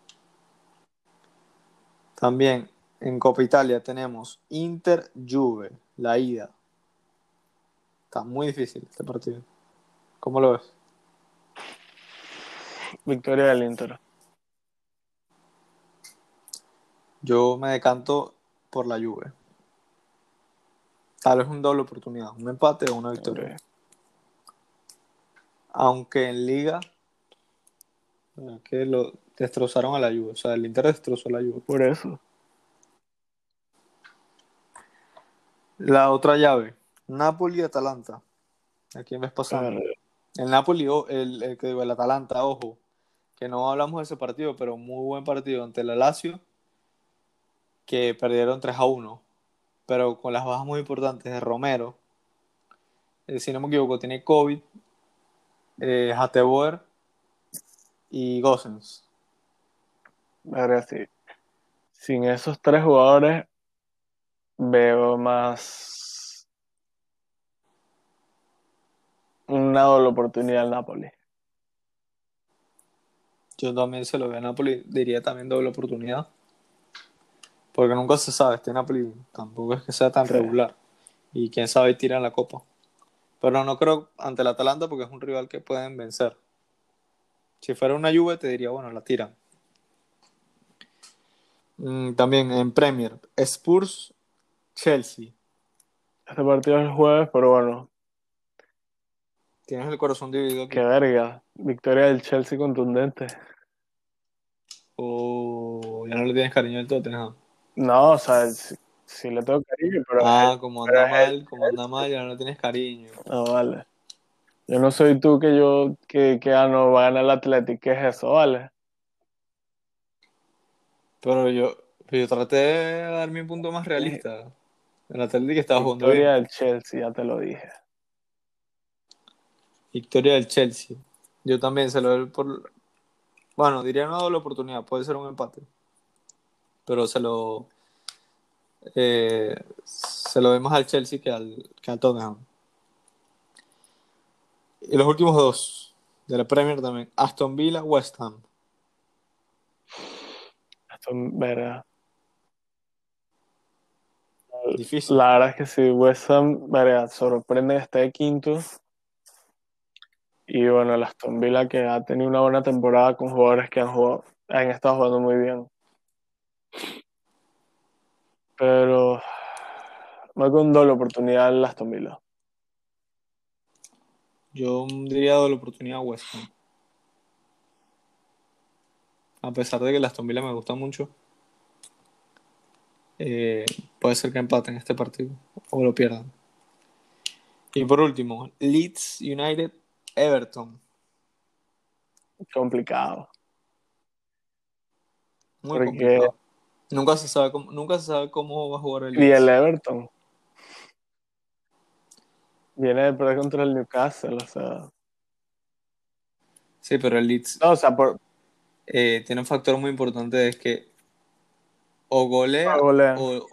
También en Copa Italia tenemos Inter Juve, la ida. Está muy difícil este partido. ¿Cómo lo ves? Victoria del Inter. Yo me decanto por la Juve. Tal vez un doble oportunidad, un empate o una victoria. Aunque en Liga que lo destrozaron a la Juve, o sea, el Inter destrozó a la Juve. Por eso. La otra llave, Napoli y Atalanta. ¿A quién ves pasando? El Napoli, el, el, que digo, el Atalanta, ojo, que no hablamos de ese partido, pero muy buen partido ante el Lazio, que perdieron 3 a 1. pero con las bajas muy importantes de Romero, eh, si no me equivoco, tiene COVID, eh, Hateboer y Gosens. Verga, sí. Sin esos tres jugadores veo más una doble oportunidad al Napoli. Yo también se lo veo a Napoli, diría también doble oportunidad. Porque nunca se sabe, este Napoli tampoco es que sea tan regular. Y quién sabe tira en la copa. Pero no creo ante el Atalanta porque es un rival que pueden vencer. Si fuera una Juve te diría, bueno, la tiran. Mm, también en Premier, Spurs, Chelsea. Este partido es el jueves, pero bueno, Tienes el corazón dividido qué verga. Victoria del Chelsea contundente. O ya no le tienes cariño del Tottenham. No, o sea, sí, sí le tengo cariño, pero Ah, como anda mal, como anda mal, ya no le tienes cariño. no vale. Yo no soy tú que yo que, que ah, no va a ganar el Athletic, ¿qué es eso? Vale. Pero yo, yo traté de dar mi punto más realista. El Atlético estaba jugando Victoria bien. del Chelsea, ya te lo dije. Victoria del Chelsea. Yo también se lo doy por. Bueno, diría una doble oportunidad, puede ser un empate. Pero se lo. eh, se lo más al Chelsea que al, que al Tottenham. Y los últimos dos de la Premier también: Aston Villa, West Ham. Esto es verga. Difícil. La verdad es que sí, West Ham, verga, sorprende que esté de quinto. Y bueno, el Aston Villa que ha tenido una buena temporada con jugadores que han jugado, han estado jugando muy bien. Pero voy con doble oportunidad el Aston Villa. Yo diría doble oportunidad a West Ham. A pesar de que el Aston Villa me gusta mucho, eh, puede ser que empaten este partido o lo pierdan. Y por último, Leeds United Everton. Complicado. Muy Porque- complicado. Nunca se sabe cómo, nunca se sabe cómo va a jugar el Y el. Everton. Viene de perder contra el Newcastle, o sea. Sí, pero el Leeds No, o sea, por, eh, tiene un factor muy importante es que o golea golea. o,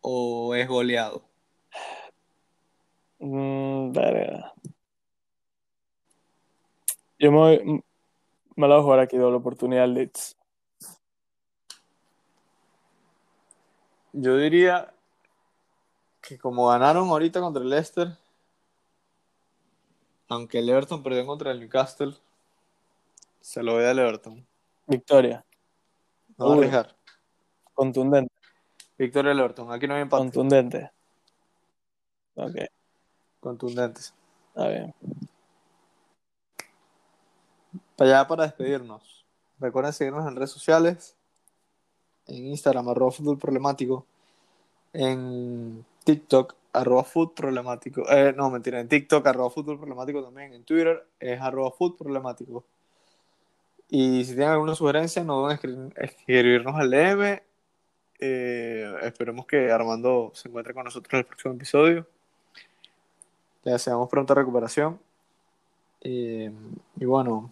o es goleado. Mm, verga. Yo me, voy- me la voy a jugar aquí doble oportunidad al Leeds. Yo diría que como ganaron ahorita contra el Leicester, aunque el Everton perdió contra el Newcastle, se lo doy al Everton. Victoria. No a arriesgar. Contundente. Victoria del Everton. Aquí no hay empate. Contundente. Ok, Contundentes. está bien. Para allá para despedirnos. Recuerden seguirnos en redes sociales. En Instagram, arroba fútbol problemático. En TikTok, arroba fútbol problemático. Eh, no, mentira. En TikTok, arroba fútbol problemático también. En Twitter es arroba fútbol problemático. Y si tienen alguna sugerencia, no duden en escri- escribirnos al DM. Eh, esperemos que Armando se encuentre con nosotros en el próximo episodio. Le deseamos pronta recuperación. Eh, y bueno,